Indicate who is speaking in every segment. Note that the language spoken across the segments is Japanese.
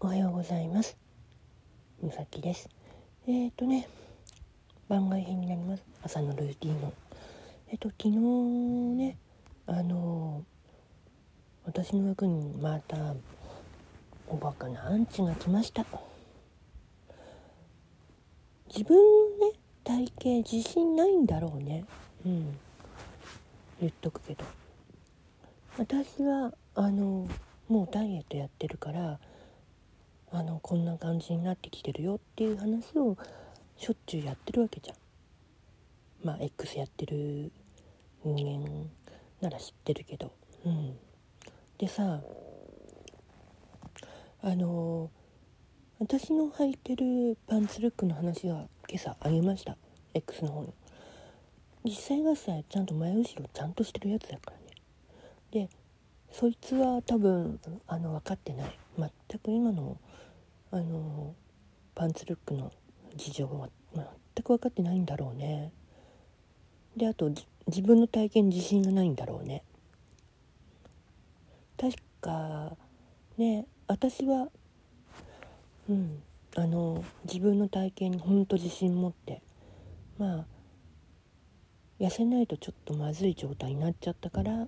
Speaker 1: おはようございます。みさきです。えっ、ー、とね番外編になります。朝のルーティンの。えっ、ー、と昨日ねあの私の役にまたおバカなアンチが来ました。自分のね体型自信ないんだろうね。うん。言っとくけど。私はあのもうダイエットやってるからあのこんな感じになってきてるよっていう話をしょっちゅうやってるわけじゃん。まあ X やってる人間なら知ってるけど。うん、でさあの私の履いてるパンツルックの話は今朝あげました X の方に。実際がさちゃんと前後ろちゃんとしてるやつだからね。でそいつは多分あの分かってない全く今のあのパンツルックの事情は全く分かってないんだろうね。であと自分の体験自信がないんだろうね。確かね私はうんあの自分の体験にほんと自信持ってまあ痩せないとちょっとまずい状態になっちゃったから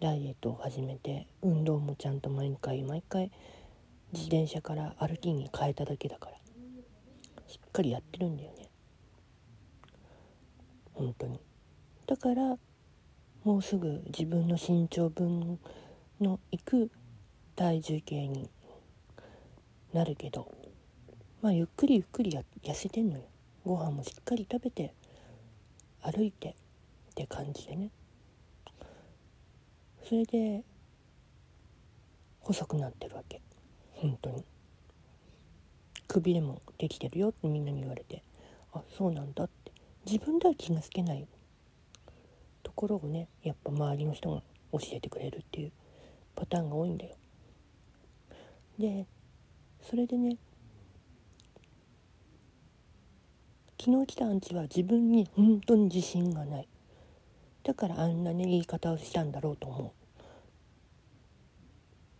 Speaker 1: ダイエットを始めて運動もちゃんと毎回毎回自転車から歩きに変えただけだから。しっかりやってるんだよね。本当に。だからもうすぐ自分の身長分のいく体重計になるけどまあゆっくりゆっくりや痩せてんのよ。ご飯もしっかり食べて歩いてって感じでね。それで細くなってるわけ。本当に。首でもできてるよってみんなに言われて。あそうなんだって。自分では気がつけない。ところをねやっぱ周りの人が教えてくれるっていうパターンが多いんだよ。でそれでね昨日来たアンチは自分に本当に自信がない。だからあんなね言い方をしたんだろうと思う。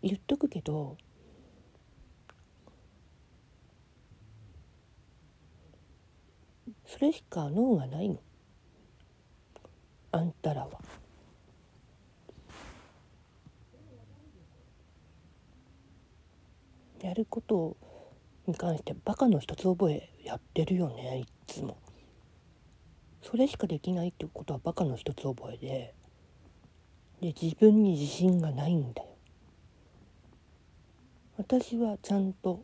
Speaker 1: 言っとくけどそれしか脳がないのあんたらは。やることに関してバカの一つ覚えやってるよねいつも。それしかできないってことはバカの一つ覚えでで自分に自信がないんだよ私はちゃんと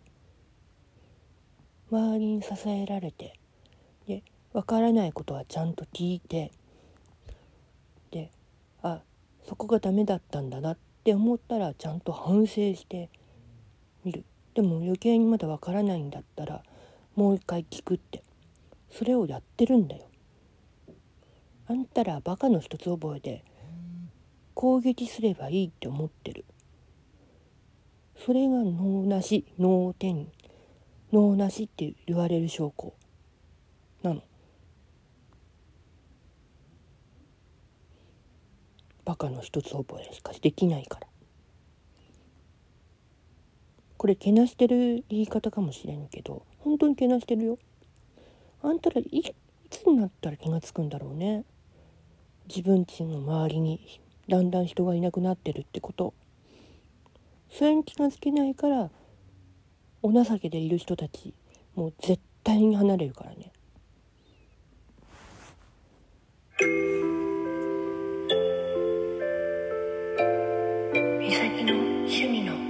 Speaker 1: 周りに支えられてで分からないことはちゃんと聞いてであそこがダメだったんだなって思ったらちゃんと反省してみる。でも余計にまだ分からないんだったらもう一回聞くってそれをやってるんだよ。あんたらバカの一つ覚えで攻撃すればいいって思ってる。それが脳なし脳天脳なしって言われる証拠。なの。バカの一つ覚えしかできないから。これけなしてる言い方かもしれんけど本当にけなしてるよ。あんたらいつになったら気が付くんだろうね。自分ちの周りにだんだん人がいなくなってるってこと。それに気が付けないからお情けでいる人たちもう絶対に離れるからね。趣味の